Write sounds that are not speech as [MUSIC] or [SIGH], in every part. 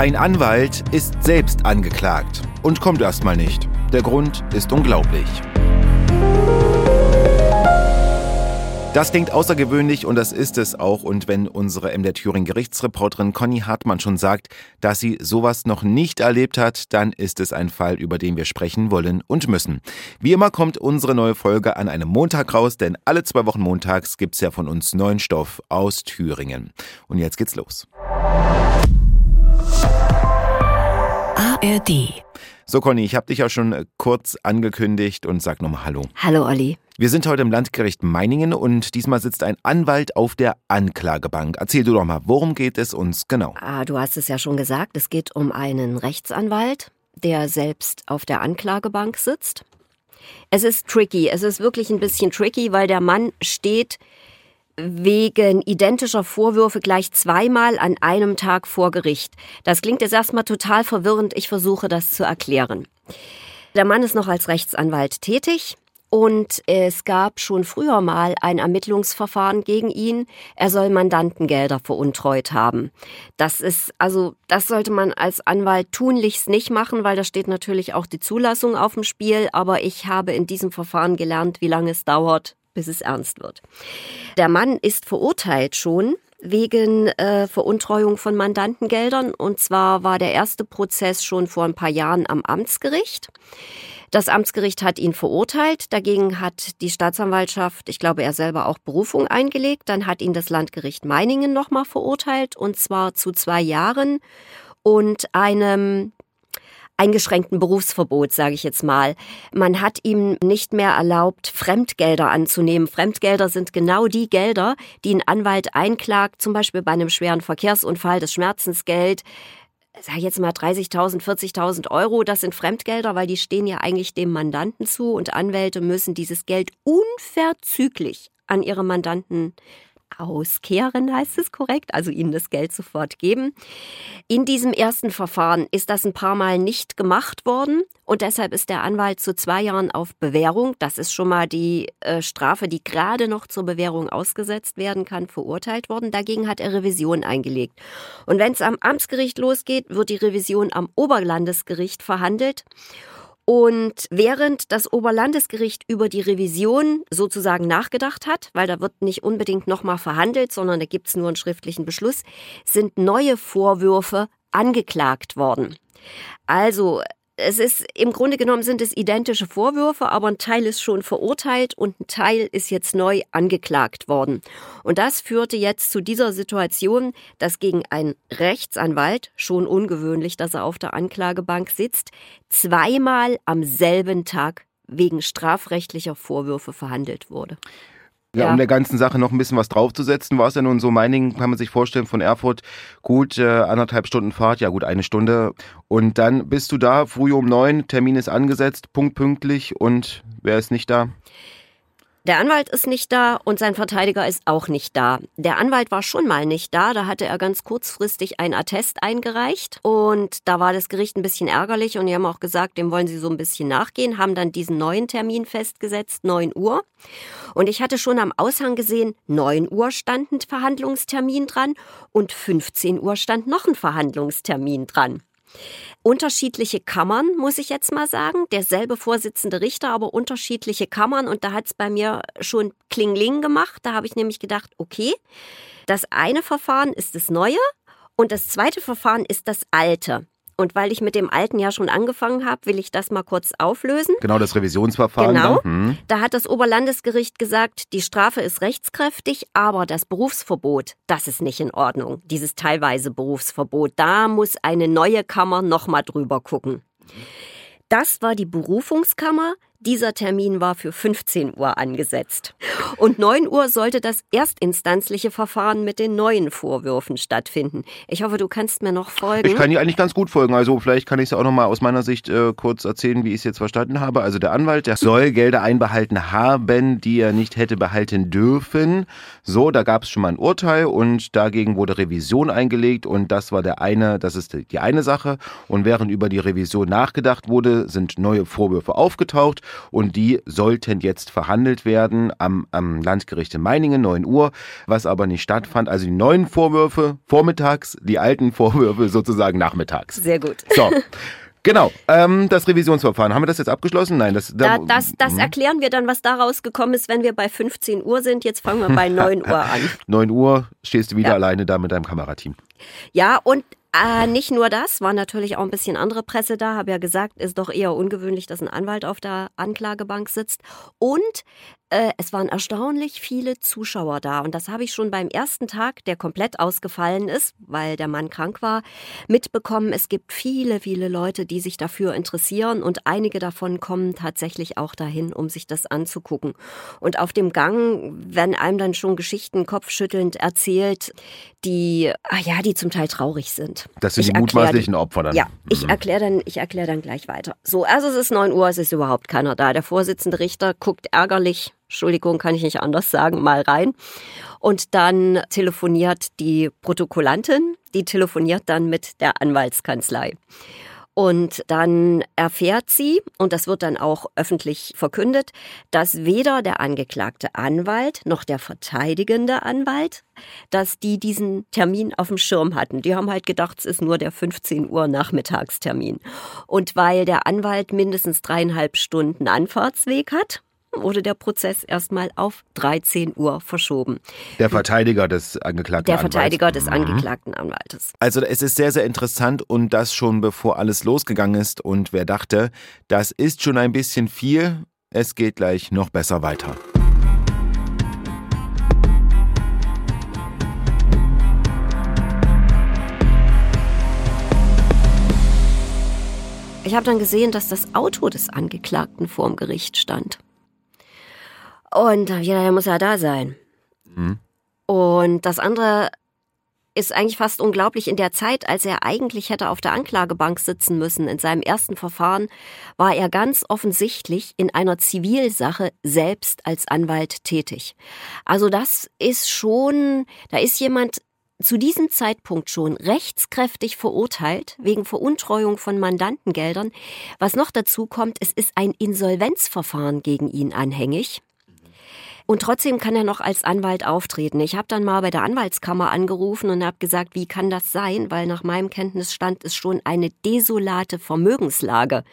Ein Anwalt ist selbst angeklagt und kommt erstmal nicht. Der Grund ist unglaublich. Das klingt außergewöhnlich und das ist es auch. Und wenn unsere MDR Thüringen Gerichtsreporterin Conny Hartmann schon sagt, dass sie sowas noch nicht erlebt hat, dann ist es ein Fall, über den wir sprechen wollen und müssen. Wie immer kommt unsere neue Folge an einem Montag raus, denn alle zwei Wochen montags gibt's ja von uns neuen Stoff aus Thüringen. Und jetzt geht's los. ARD. So, Conny, ich habe dich ja schon äh, kurz angekündigt und sag nochmal Hallo. Hallo, Olli. Wir sind heute im Landgericht Meiningen und diesmal sitzt ein Anwalt auf der Anklagebank. Erzähl du doch mal, worum geht es uns genau? Ah, du hast es ja schon gesagt, es geht um einen Rechtsanwalt, der selbst auf der Anklagebank sitzt. Es ist tricky, es ist wirklich ein bisschen tricky, weil der Mann steht wegen identischer Vorwürfe gleich zweimal an einem Tag vor Gericht. Das klingt jetzt erstmal total verwirrend. Ich versuche das zu erklären. Der Mann ist noch als Rechtsanwalt tätig. Und es gab schon früher mal ein Ermittlungsverfahren gegen ihn. Er soll Mandantengelder veruntreut haben. Das ist, also, das sollte man als Anwalt tunlichst nicht machen, weil da steht natürlich auch die Zulassung auf dem Spiel. Aber ich habe in diesem Verfahren gelernt, wie lange es dauert, bis es ernst wird. Der Mann ist verurteilt schon wegen äh, Veruntreuung von Mandantengeldern. Und zwar war der erste Prozess schon vor ein paar Jahren am Amtsgericht. Das Amtsgericht hat ihn verurteilt. Dagegen hat die Staatsanwaltschaft, ich glaube er selber auch Berufung eingelegt. Dann hat ihn das Landgericht Meiningen nochmal verurteilt und zwar zu zwei Jahren und einem eingeschränkten Berufsverbot, sage ich jetzt mal. Man hat ihm nicht mehr erlaubt, Fremdgelder anzunehmen. Fremdgelder sind genau die Gelder, die ein Anwalt einklagt, zum Beispiel bei einem schweren Verkehrsunfall, das Schmerzensgeld, sag jetzt mal 30.000, 40.000 Euro, das sind Fremdgelder, weil die stehen ja eigentlich dem Mandanten zu und Anwälte müssen dieses Geld unverzüglich an ihre Mandanten auskehren, heißt es korrekt, also ihnen das Geld sofort geben. In diesem ersten Verfahren ist das ein paar Mal nicht gemacht worden und deshalb ist der Anwalt zu zwei Jahren auf Bewährung, das ist schon mal die äh, Strafe, die gerade noch zur Bewährung ausgesetzt werden kann, verurteilt worden. Dagegen hat er Revision eingelegt. Und wenn es am Amtsgericht losgeht, wird die Revision am Oberlandesgericht verhandelt. Und während das Oberlandesgericht über die Revision sozusagen nachgedacht hat, weil da wird nicht unbedingt nochmal verhandelt, sondern da gibt es nur einen schriftlichen Beschluss, sind neue Vorwürfe angeklagt worden. Also es ist im Grunde genommen sind es identische Vorwürfe, aber ein Teil ist schon verurteilt und ein Teil ist jetzt neu angeklagt worden. Und das führte jetzt zu dieser Situation, dass gegen einen Rechtsanwalt, schon ungewöhnlich, dass er auf der Anklagebank sitzt, zweimal am selben Tag wegen strafrechtlicher Vorwürfe verhandelt wurde. Ja, ja, um der ganzen Sache noch ein bisschen was draufzusetzen, war es ja nun so, Meiningen kann man sich vorstellen, von Erfurt, gut, äh, anderthalb Stunden Fahrt, ja gut, eine Stunde. Und dann bist du da, früh um neun, Termin ist angesetzt, punktpünktlich und wer ist nicht da? Der Anwalt ist nicht da und sein Verteidiger ist auch nicht da. Der Anwalt war schon mal nicht da, da hatte er ganz kurzfristig ein Attest eingereicht und da war das Gericht ein bisschen ärgerlich und die haben auch gesagt, dem wollen sie so ein bisschen nachgehen, haben dann diesen neuen Termin festgesetzt, 9 Uhr. Und ich hatte schon am Aushang gesehen, 9 Uhr stand ein Verhandlungstermin dran und 15 Uhr stand noch ein Verhandlungstermin dran. Unterschiedliche Kammern, muss ich jetzt mal sagen. Derselbe Vorsitzende Richter, aber unterschiedliche Kammern. Und da hat es bei mir schon Klingling gemacht. Da habe ich nämlich gedacht, okay, das eine Verfahren ist das neue und das zweite Verfahren ist das alte. Und weil ich mit dem alten ja schon angefangen habe, will ich das mal kurz auflösen. Genau, das Revisionsverfahren. Genau. Hm. Da hat das Oberlandesgericht gesagt, die Strafe ist rechtskräftig, aber das Berufsverbot, das ist nicht in Ordnung. Dieses teilweise Berufsverbot, da muss eine neue Kammer nochmal drüber gucken. Das war die Berufungskammer, dieser Termin war für 15 Uhr angesetzt. Und 9 Uhr sollte das erstinstanzliche Verfahren mit den neuen Vorwürfen stattfinden. Ich hoffe, du kannst mir noch folgen. Ich kann dir eigentlich ganz gut folgen. Also vielleicht kann ich es auch noch mal aus meiner Sicht äh, kurz erzählen, wie ich es jetzt verstanden habe. Also der Anwalt, der soll Gelder einbehalten haben, die er nicht hätte behalten dürfen. So, da gab es schon mal ein Urteil und dagegen wurde Revision eingelegt und das war der eine, das ist die eine Sache. Und während über die Revision nachgedacht wurde, sind neue Vorwürfe aufgetaucht und die sollten jetzt verhandelt werden am, am Landgericht in Meiningen, 9 Uhr, was aber nicht stattfand. Also die neuen Vorwürfe vormittags, die alten Vorwürfe sozusagen nachmittags. Sehr gut. So. Genau, ähm, das Revisionsverfahren. Haben wir das jetzt abgeschlossen? Nein, das, da, das, das mhm. erklären wir dann, was daraus gekommen ist, wenn wir bei 15 Uhr sind. Jetzt fangen wir bei 9 [LAUGHS] Uhr an. 9 Uhr stehst du wieder ja. alleine da mit deinem Kamerateam. Ja, und äh, nicht nur das, war natürlich auch ein bisschen andere Presse da. Habe ja gesagt, ist doch eher ungewöhnlich, dass ein Anwalt auf der Anklagebank sitzt. Und äh, es waren erstaunlich viele Zuschauer da. Und das habe ich schon beim ersten Tag, der komplett ausgefallen ist, weil der Mann krank war, mitbekommen. Es gibt viele, viele Leute, die sich dafür interessieren. Und einige davon kommen tatsächlich auch dahin, um sich das anzugucken. Und auf dem Gang werden einem dann schon Geschichten kopfschüttelnd erzählt, die, ah ja, die zum Teil traurig sind. Das sind ich die mutmaßlichen Opfer dann. Ja, ich mhm. erkläre dann, ich erkläre dann gleich weiter. So, also es ist 9 Uhr, es ist überhaupt keiner da. Der Vorsitzende Richter guckt ärgerlich, Entschuldigung, kann ich nicht anders sagen, mal rein. Und dann telefoniert die Protokollantin, die telefoniert dann mit der Anwaltskanzlei. Und dann erfährt sie, und das wird dann auch öffentlich verkündet, dass weder der angeklagte Anwalt noch der verteidigende Anwalt, dass die diesen Termin auf dem Schirm hatten. Die haben halt gedacht, es ist nur der 15 Uhr Nachmittagstermin. Und weil der Anwalt mindestens dreieinhalb Stunden Anfahrtsweg hat, wurde der Prozess erstmal auf 13 Uhr verschoben. Der Verteidiger des angeklagten Der Verteidiger Anwalts. des mhm. angeklagten Anwaltes. Also es ist sehr, sehr interessant und das schon bevor alles losgegangen ist und wer dachte, das ist schon ein bisschen viel, es geht gleich noch besser weiter. Ich habe dann gesehen, dass das Auto des Angeklagten vorm Gericht stand. Und jeder der muss ja da sein. Mhm. Und das andere ist eigentlich fast unglaublich. In der Zeit, als er eigentlich hätte auf der Anklagebank sitzen müssen, in seinem ersten Verfahren, war er ganz offensichtlich in einer Zivilsache selbst als Anwalt tätig. Also das ist schon, da ist jemand zu diesem Zeitpunkt schon rechtskräftig verurteilt wegen Veruntreuung von Mandantengeldern. Was noch dazu kommt, es ist ein Insolvenzverfahren gegen ihn anhängig. Und trotzdem kann er noch als Anwalt auftreten. Ich habe dann mal bei der Anwaltskammer angerufen und habe gesagt, wie kann das sein? Weil nach meinem Kenntnisstand ist schon eine desolate Vermögenslage,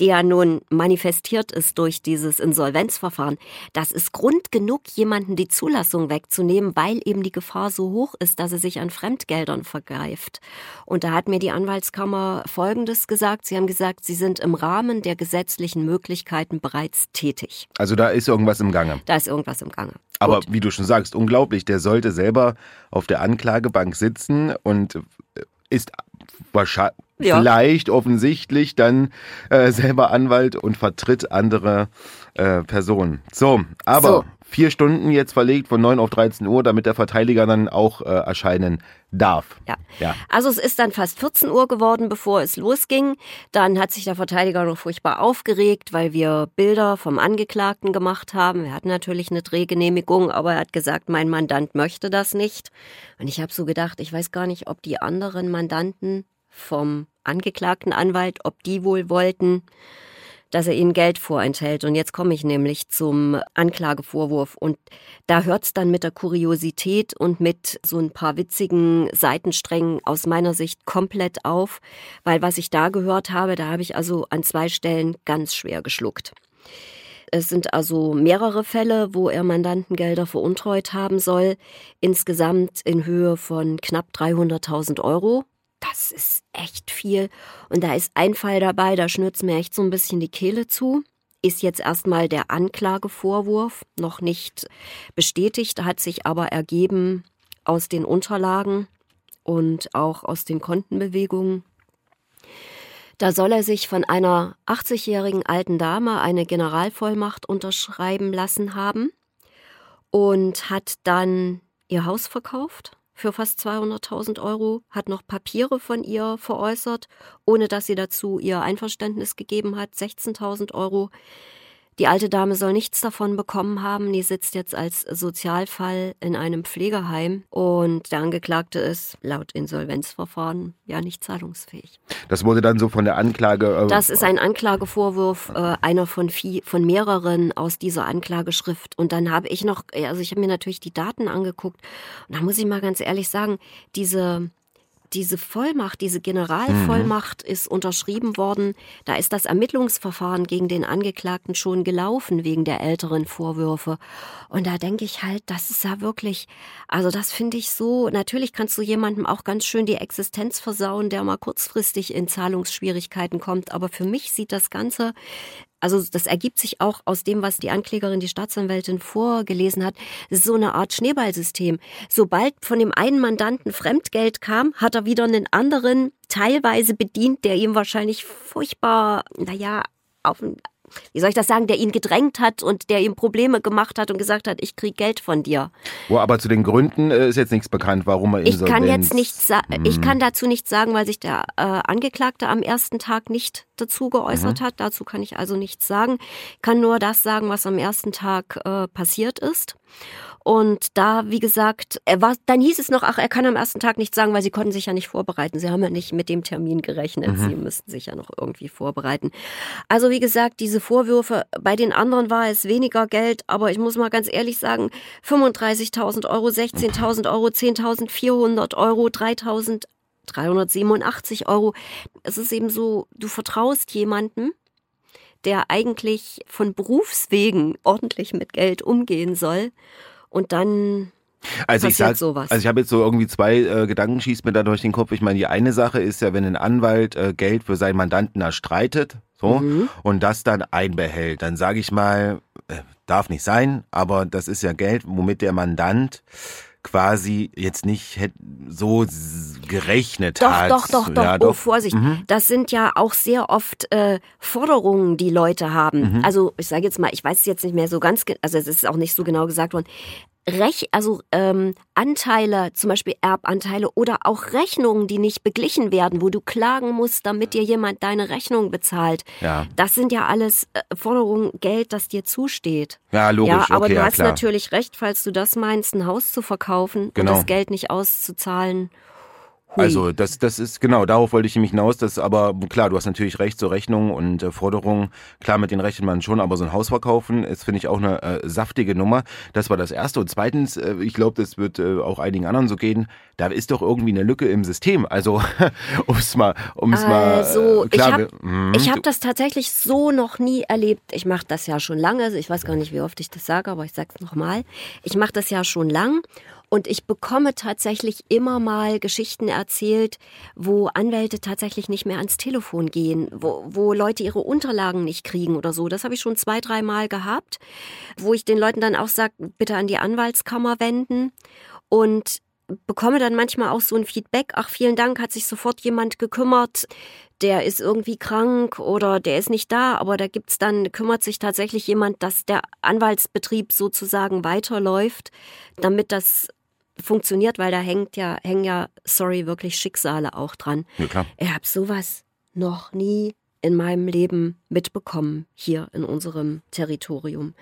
die ja nun manifestiert ist durch dieses Insolvenzverfahren. Das ist Grund genug, jemanden die Zulassung wegzunehmen, weil eben die Gefahr so hoch ist, dass er sich an Fremdgeldern vergreift. Und da hat mir die Anwaltskammer Folgendes gesagt. Sie haben gesagt, sie sind im Rahmen der gesetzlichen Möglichkeiten bereits tätig. Also da ist irgendwas im Gange. Da ist irgendwas was im Gange. Aber Gut. wie du schon sagst, unglaublich. Der sollte selber auf der Anklagebank sitzen und ist wahrscheinlich ja. vielleicht offensichtlich dann äh, selber Anwalt und vertritt andere äh, Personen. So, aber so vier Stunden jetzt verlegt von 9 auf 13 Uhr, damit der Verteidiger dann auch äh, erscheinen darf. Ja. ja. Also es ist dann fast 14 Uhr geworden, bevor es losging. Dann hat sich der Verteidiger noch furchtbar aufgeregt, weil wir Bilder vom Angeklagten gemacht haben. Er hat natürlich eine Drehgenehmigung, aber er hat gesagt, mein Mandant möchte das nicht. Und ich habe so gedacht, ich weiß gar nicht, ob die anderen Mandanten vom angeklagten Anwalt, ob die wohl wollten dass er ihnen Geld vorenthält. Und jetzt komme ich nämlich zum Anklagevorwurf. Und da hört es dann mit der Kuriosität und mit so ein paar witzigen Seitensträngen aus meiner Sicht komplett auf, weil was ich da gehört habe, da habe ich also an zwei Stellen ganz schwer geschluckt. Es sind also mehrere Fälle, wo er Mandantengelder veruntreut haben soll, insgesamt in Höhe von knapp 300.000 Euro das ist echt viel. Und da ist ein Fall dabei, da schnürt's mir echt so ein bisschen die Kehle zu. Ist jetzt erstmal der Anklagevorwurf noch nicht bestätigt, hat sich aber ergeben aus den Unterlagen und auch aus den Kontenbewegungen. Da soll er sich von einer 80-jährigen alten Dame eine Generalvollmacht unterschreiben lassen haben und hat dann ihr Haus verkauft für fast 200.000 Euro, hat noch Papiere von ihr veräußert, ohne dass sie dazu ihr Einverständnis gegeben hat, 16.000 Euro. Die alte Dame soll nichts davon bekommen haben. Die sitzt jetzt als Sozialfall in einem Pflegeheim und der Angeklagte ist laut Insolvenzverfahren ja nicht zahlungsfähig. Das wurde dann so von der Anklage. Äh, das ist ein Anklagevorwurf, äh, einer von, vier, von mehreren aus dieser Anklageschrift. Und dann habe ich noch, also ich habe mir natürlich die Daten angeguckt. Und da muss ich mal ganz ehrlich sagen, diese diese Vollmacht, diese Generalvollmacht mhm. ist unterschrieben worden. Da ist das Ermittlungsverfahren gegen den Angeklagten schon gelaufen wegen der älteren Vorwürfe. Und da denke ich halt, das ist ja wirklich, also das finde ich so, natürlich kannst du jemandem auch ganz schön die Existenz versauen, der mal kurzfristig in Zahlungsschwierigkeiten kommt. Aber für mich sieht das Ganze also das ergibt sich auch aus dem, was die Anklägerin, die Staatsanwältin vorgelesen hat. Es ist so eine Art Schneeballsystem. Sobald von dem einen Mandanten Fremdgeld kam, hat er wieder einen anderen teilweise bedient, der ihm wahrscheinlich furchtbar, naja, auf, wie soll ich das sagen, der ihn gedrängt hat und der ihm Probleme gemacht hat und gesagt hat, ich krieg Geld von dir. Wo aber zu den Gründen äh, ist jetzt nichts bekannt, warum er Insolvenz... Ich kann jetzt nicht hm. ich kann dazu nichts sagen, weil sich der äh, Angeklagte am ersten Tag nicht dazu geäußert mhm. hat. Dazu kann ich also nichts sagen. Ich kann nur das sagen, was am ersten Tag äh, passiert ist. Und da, wie gesagt, er war, dann hieß es noch, ach, er kann am ersten Tag nichts sagen, weil sie konnten sich ja nicht vorbereiten. Sie haben ja nicht mit dem Termin gerechnet. Mhm. Sie müssten sich ja noch irgendwie vorbereiten. Also, wie gesagt, diese Vorwürfe, bei den anderen war es weniger Geld, aber ich muss mal ganz ehrlich sagen, 35.000 Euro, 16.000 Euro, 10.400 Euro, 3.000 387 Euro. Es ist eben so, du vertraust jemandem, der eigentlich von Berufswegen ordentlich mit Geld umgehen soll und dann also ich sag, sowas. Also ich habe jetzt so irgendwie zwei äh, Gedanken schießt mir da durch den Kopf. Ich meine, die eine Sache ist ja, wenn ein Anwalt äh, Geld für seinen Mandanten erstreitet, so mhm. und das dann einbehält, dann sage ich mal, äh, darf nicht sein, aber das ist ja Geld, womit der Mandant quasi jetzt nicht so gerechnet doch, hat. Doch, doch, doch, ja, doch. Oh, Vorsicht. Mhm. Das sind ja auch sehr oft äh, Forderungen, die Leute haben. Mhm. Also ich sage jetzt mal, ich weiß es jetzt nicht mehr so ganz, also es ist auch nicht so genau gesagt worden. Rech also ähm, Anteile, zum Beispiel Erbanteile oder auch Rechnungen, die nicht beglichen werden, wo du klagen musst, damit dir jemand deine Rechnung bezahlt. Ja. Das sind ja alles äh, Forderungen, Geld, das dir zusteht. Ja, logisch. Ja, aber okay, du ja, hast klar. natürlich recht, falls du das meinst, ein Haus zu verkaufen genau. und das Geld nicht auszuzahlen. Also das, das ist genau, darauf wollte ich nämlich hinaus, dass aber klar, du hast natürlich recht, so Rechnungen und äh, Forderungen, klar, mit denen rechnet man schon, aber so ein Haus verkaufen ist, finde ich, auch eine äh, saftige Nummer. Das war das Erste. Und zweitens, äh, ich glaube, das wird äh, auch einigen anderen so gehen, da ist doch irgendwie eine Lücke im System. Also, [LAUGHS] um es mal, um es also, mal. Äh, klar, ich habe hab das tatsächlich so noch nie erlebt. Ich mache das ja schon lange, ich weiß gar nicht, wie oft ich das sage, aber ich sage es nochmal. Ich mache das ja schon lang und ich bekomme tatsächlich immer mal Geschichten erzählt, wo Anwälte tatsächlich nicht mehr ans Telefon gehen, wo, wo Leute ihre Unterlagen nicht kriegen oder so. Das habe ich schon zwei, drei Mal gehabt, wo ich den Leuten dann auch sage, bitte an die Anwaltskammer wenden. Und bekomme dann manchmal auch so ein Feedback, ach vielen Dank, hat sich sofort jemand gekümmert, der ist irgendwie krank oder der ist nicht da, aber da gibt's dann, kümmert sich tatsächlich jemand, dass der Anwaltsbetrieb sozusagen weiterläuft, damit das funktioniert, weil da hängt ja, hängen ja, sorry, wirklich Schicksale auch dran. Ja, klar. Ich habe sowas noch nie in meinem Leben mitbekommen hier in unserem Territorium.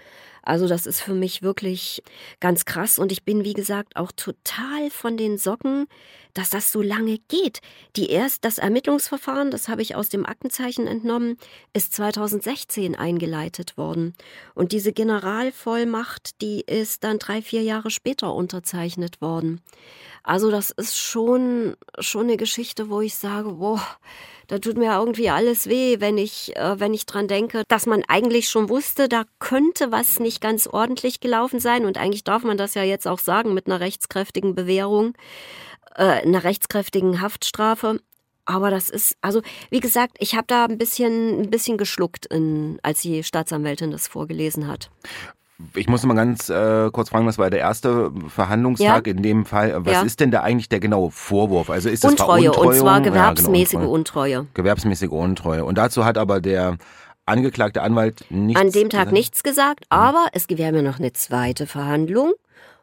Also das ist für mich wirklich ganz krass und ich bin wie gesagt auch total von den Socken, dass das so lange geht. Die erst das Ermittlungsverfahren, das habe ich aus dem Aktenzeichen entnommen, ist 2016 eingeleitet worden und diese Generalvollmacht, die ist dann drei vier Jahre später unterzeichnet worden. Also das ist schon schon eine Geschichte, wo ich sage, boah, da tut mir irgendwie alles weh, wenn ich, äh, wenn ich dran denke, dass man eigentlich schon wusste, da könnte was nicht ganz ordentlich gelaufen sein. Und eigentlich darf man das ja jetzt auch sagen mit einer rechtskräftigen Bewährung, äh, einer rechtskräftigen Haftstrafe. Aber das ist, also wie gesagt, ich habe da ein bisschen, ein bisschen geschluckt, in, als die Staatsanwältin das vorgelesen hat. Ich muss mal ganz äh, kurz fragen, was war der erste Verhandlungstag ja. in dem Fall? Was ja. ist denn da eigentlich der genaue Vorwurf? Also ist das Untreue, und zwar gewerbsmäßige ja, genau, Untreue. Gewerbsmäßige Untreue. Und dazu hat aber der angeklagte Anwalt nichts An dem Tag gesagt? nichts gesagt, mhm. aber es wäre mir noch eine zweite Verhandlung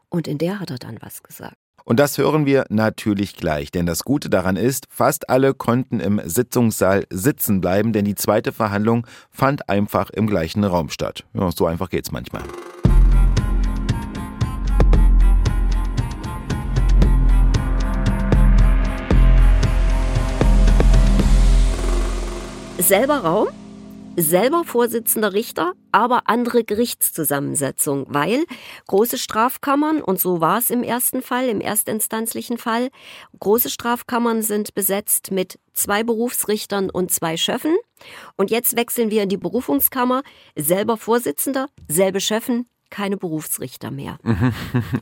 und in der hat er dann was gesagt. Und das hören wir natürlich gleich, denn das Gute daran ist, fast alle konnten im Sitzungssaal sitzen bleiben, denn die zweite Verhandlung fand einfach im gleichen Raum statt. Ja, so einfach geht's manchmal. Selber Raum, selber Vorsitzender Richter, aber andere Gerichtszusammensetzung, weil große Strafkammern, und so war es im ersten Fall, im erstinstanzlichen Fall, große Strafkammern sind besetzt mit zwei Berufsrichtern und zwei Schöffen. Und jetzt wechseln wir in die Berufungskammer, selber Vorsitzender, selbe Schöffen, keine Berufsrichter mehr. [LAUGHS]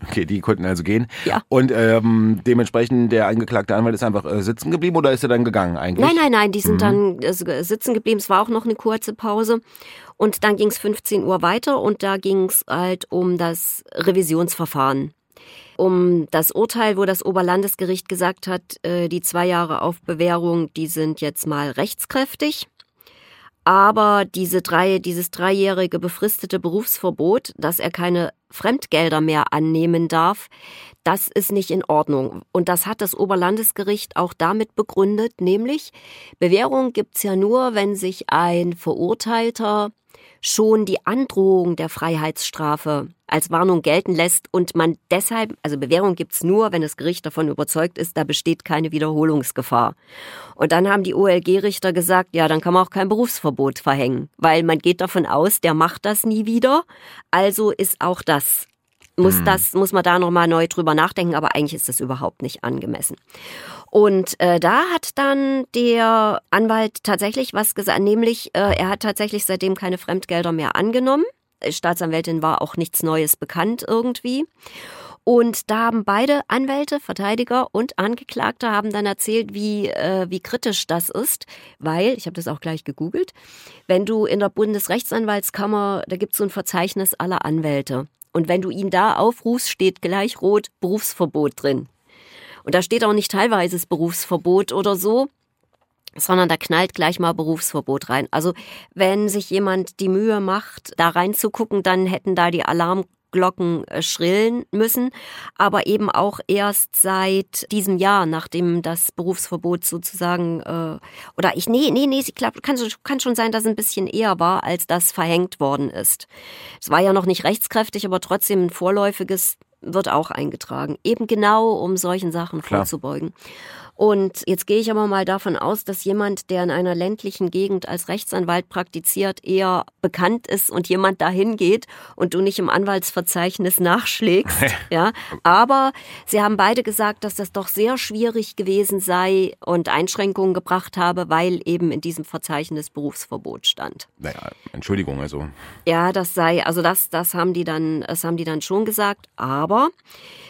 Okay, die konnten also gehen. Ja. Und ähm, dementsprechend der angeklagte Anwalt ist einfach äh, sitzen geblieben oder ist er dann gegangen eigentlich? Nein, nein, nein, die sind dann äh, sitzen geblieben. Es war auch noch eine kurze Pause. Und dann ging es 15 Uhr weiter und da ging es halt um das Revisionsverfahren. Um das Urteil, wo das Oberlandesgericht gesagt hat, äh, die zwei Jahre auf Bewährung, die sind jetzt mal rechtskräftig. Aber diese drei, dieses dreijährige befristete Berufsverbot, dass er keine Fremdgelder mehr annehmen darf, das ist nicht in Ordnung. Und das hat das Oberlandesgericht auch damit begründet, nämlich Bewährung gibt's ja nur, wenn sich ein Verurteilter schon die Androhung der Freiheitsstrafe als Warnung gelten lässt und man deshalb, also Bewährung gibt's nur, wenn das Gericht davon überzeugt ist, da besteht keine Wiederholungsgefahr. Und dann haben die OLG-Richter gesagt, ja, dann kann man auch kein Berufsverbot verhängen, weil man geht davon aus, der macht das nie wieder, also ist auch das muss das muss man da noch mal neu drüber nachdenken, aber eigentlich ist das überhaupt nicht angemessen. Und äh, da hat dann der Anwalt tatsächlich was gesagt, nämlich äh, er hat tatsächlich seitdem keine Fremdgelder mehr angenommen. Staatsanwältin war auch nichts Neues bekannt irgendwie. Und da haben beide Anwälte, Verteidiger und Angeklagte haben dann erzählt, wie, äh, wie kritisch das ist, weil, ich habe das auch gleich gegoogelt, wenn du in der Bundesrechtsanwaltskammer, da gibt es so ein Verzeichnis aller Anwälte. Und wenn du ihn da aufrufst, steht gleich rot Berufsverbot drin. Und da steht auch nicht teilweises Berufsverbot oder so, sondern da knallt gleich mal Berufsverbot rein. Also wenn sich jemand die Mühe macht, da reinzugucken, dann hätten da die Alarmglocken äh, schrillen müssen, aber eben auch erst seit diesem Jahr, nachdem das Berufsverbot sozusagen äh, oder ich nee nee nee, ich glaube, kann, kann schon sein, dass es ein bisschen eher war, als das verhängt worden ist. Es war ja noch nicht rechtskräftig, aber trotzdem ein vorläufiges wird auch eingetragen. Eben genau, um solchen Sachen Klar. vorzubeugen. Und jetzt gehe ich aber mal davon aus, dass jemand, der in einer ländlichen Gegend als Rechtsanwalt praktiziert, eher bekannt ist und jemand dahin geht und du nicht im Anwaltsverzeichnis nachschlägst. [LAUGHS] ja. Aber sie haben beide gesagt, dass das doch sehr schwierig gewesen sei und Einschränkungen gebracht habe, weil eben in diesem Verzeichnis Berufsverbot stand. Naja, Entschuldigung, also. Ja, das sei, also das, das haben die dann, das haben die dann schon gesagt. Aber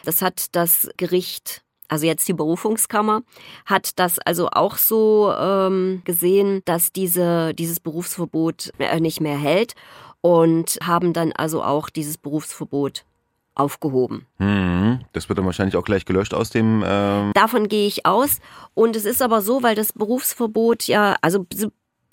das hat das Gericht also jetzt die Berufungskammer, hat das also auch so ähm, gesehen, dass diese, dieses Berufsverbot äh, nicht mehr hält und haben dann also auch dieses Berufsverbot aufgehoben. Hm, das wird dann wahrscheinlich auch gleich gelöscht aus dem. Ähm Davon gehe ich aus. Und es ist aber so, weil das Berufsverbot ja, also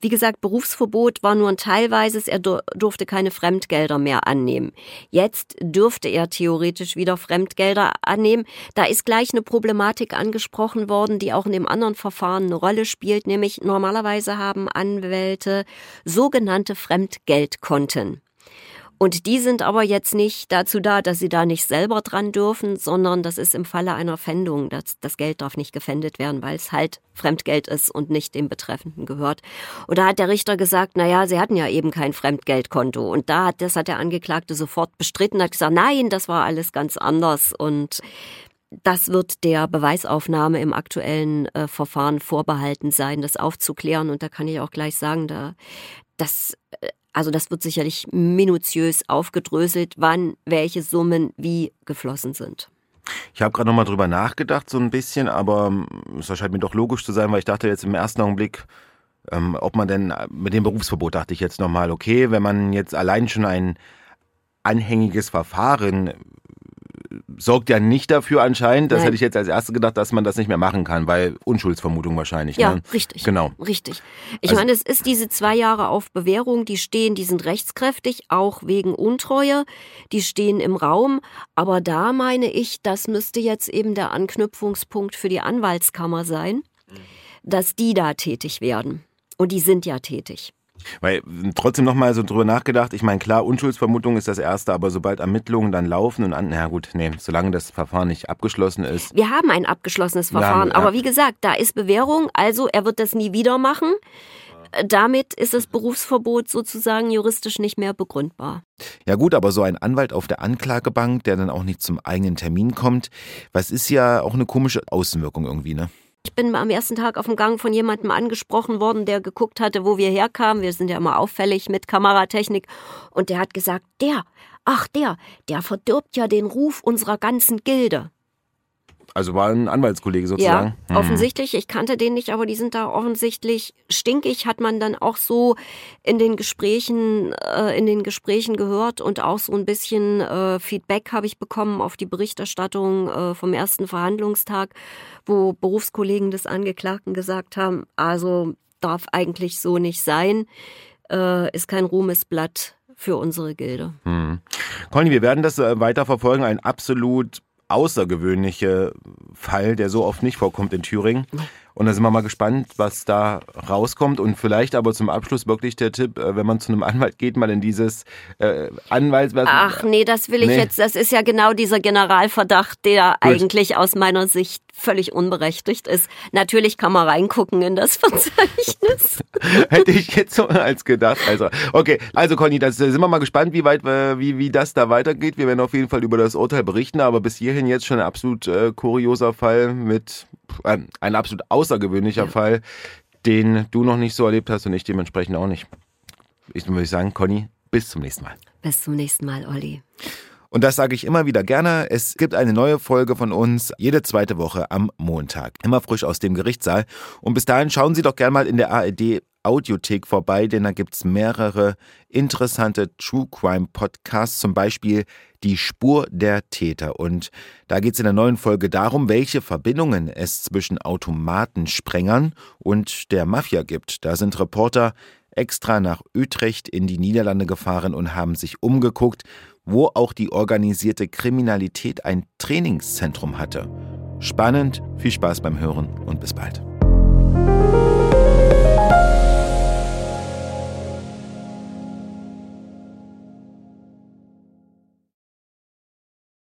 wie gesagt, Berufsverbot war nur ein teilweises, er durfte keine Fremdgelder mehr annehmen. Jetzt dürfte er theoretisch wieder Fremdgelder annehmen. Da ist gleich eine Problematik angesprochen worden, die auch in dem anderen Verfahren eine Rolle spielt, nämlich normalerweise haben Anwälte sogenannte Fremdgeldkonten. Und die sind aber jetzt nicht dazu da, dass sie da nicht selber dran dürfen, sondern das ist im Falle einer Pfändung. Das, das Geld darf nicht gefändet werden, weil es halt Fremdgeld ist und nicht dem Betreffenden gehört. Und da hat der Richter gesagt, na ja, sie hatten ja eben kein Fremdgeldkonto. Und da hat, das hat der Angeklagte sofort bestritten, hat gesagt, nein, das war alles ganz anders und das wird der Beweisaufnahme im aktuellen äh, Verfahren vorbehalten sein, das aufzuklären. Und da kann ich auch gleich sagen, da, das äh, also das wird sicherlich minutiös aufgedröselt, wann welche Summen wie geflossen sind. Ich habe gerade nochmal drüber nachgedacht, so ein bisschen, aber ähm, es scheint mir doch logisch zu sein, weil ich dachte jetzt im ersten Augenblick, ähm, ob man denn mit dem Berufsverbot dachte ich jetzt nochmal, okay, wenn man jetzt allein schon ein anhängiges Verfahren sorgt ja nicht dafür anscheinend, das Nein. hätte ich jetzt als erstes gedacht, dass man das nicht mehr machen kann, weil Unschuldsvermutung wahrscheinlich. Ja, ne? richtig. Genau. Richtig. Ich Also- meine, es ist diese zwei Jahre auf Bewährung, die stehen, die sind rechtskräftig, auch wegen Untreue, die stehen im Raum. Aber da meine ich, das müsste jetzt eben der Anknüpfungspunkt für die Anwaltskammer sein, dass die da tätig werden. Und die sind ja tätig. Weil trotzdem nochmal so drüber nachgedacht, ich meine, klar, Unschuldsvermutung ist das Erste, aber sobald Ermittlungen dann laufen und an, na gut, nee, solange das Verfahren nicht abgeschlossen ist, Wir haben ein abgeschlossenes Verfahren, Ja, ja. aber wie gesagt, da ist Bewährung, also er wird das nie wieder machen. damit ist das Berufsverbot sozusagen juristisch nicht mehr begründbar. Ja gut, aber so ein Anwalt auf der Anklagebank, der dann auch nicht zum eigenen Termin kommt, was ist ja auch eine komische Außenwirkung irgendwie, ne? Ich bin am ersten Tag auf dem Gang von jemandem angesprochen worden, der geguckt hatte, wo wir herkamen. Wir sind ja immer auffällig mit Kameratechnik. Und der hat gesagt, der, ach der, der verdirbt ja den Ruf unserer ganzen Gilde. Also war ein Anwaltskollege sozusagen. Ja, hm. offensichtlich. Ich kannte den nicht, aber die sind da offensichtlich stinkig, hat man dann auch so in den Gesprächen, äh, in den Gesprächen gehört und auch so ein bisschen äh, Feedback habe ich bekommen auf die Berichterstattung äh, vom ersten Verhandlungstag, wo Berufskollegen des Angeklagten gesagt haben, also darf eigentlich so nicht sein, äh, ist kein Ruhmesblatt für unsere Gilde. Hm. Conny, wir werden das äh, weiter verfolgen. Ein absolut außergewöhnliche Fall, der so oft nicht vorkommt in Thüringen. Und da sind wir mal gespannt, was da rauskommt. Und vielleicht aber zum Abschluss wirklich der Tipp, äh, wenn man zu einem Anwalt geht, mal in dieses äh, Anwalts... Ach nee, das will ich nee. jetzt. Das ist ja genau dieser Generalverdacht, der Gut. eigentlich aus meiner Sicht völlig unberechtigt ist. Natürlich kann man reingucken in das [LAUGHS] Verzeichnis. [LAUGHS] Hätte ich jetzt so als gedacht. Also, okay, also Conny, da sind wir mal gespannt, wie weit, äh, wie, wie das da weitergeht. Wir werden auf jeden Fall über das Urteil berichten, aber bis hierhin jetzt schon ein absolut äh, kurioser Fall mit äh, ein absolut außergewöhnlicher ja. Fall, den du noch nicht so erlebt hast und ich dementsprechend auch nicht. Ich würde sagen, Conny, bis zum nächsten Mal. Bis zum nächsten Mal, Olli. Und das sage ich immer wieder gerne. Es gibt eine neue Folge von uns jede zweite Woche am Montag. Immer frisch aus dem Gerichtssaal. Und bis dahin schauen Sie doch gerne mal in der ARD Audiothek vorbei, denn da gibt es mehrere interessante True Crime Podcasts, zum Beispiel Die Spur der Täter. Und da geht es in der neuen Folge darum, welche Verbindungen es zwischen Automatensprengern und der Mafia gibt. Da sind Reporter extra nach Utrecht in die Niederlande gefahren und haben sich umgeguckt, wo auch die organisierte Kriminalität ein Trainingszentrum hatte. Spannend, viel Spaß beim Hören und bis bald.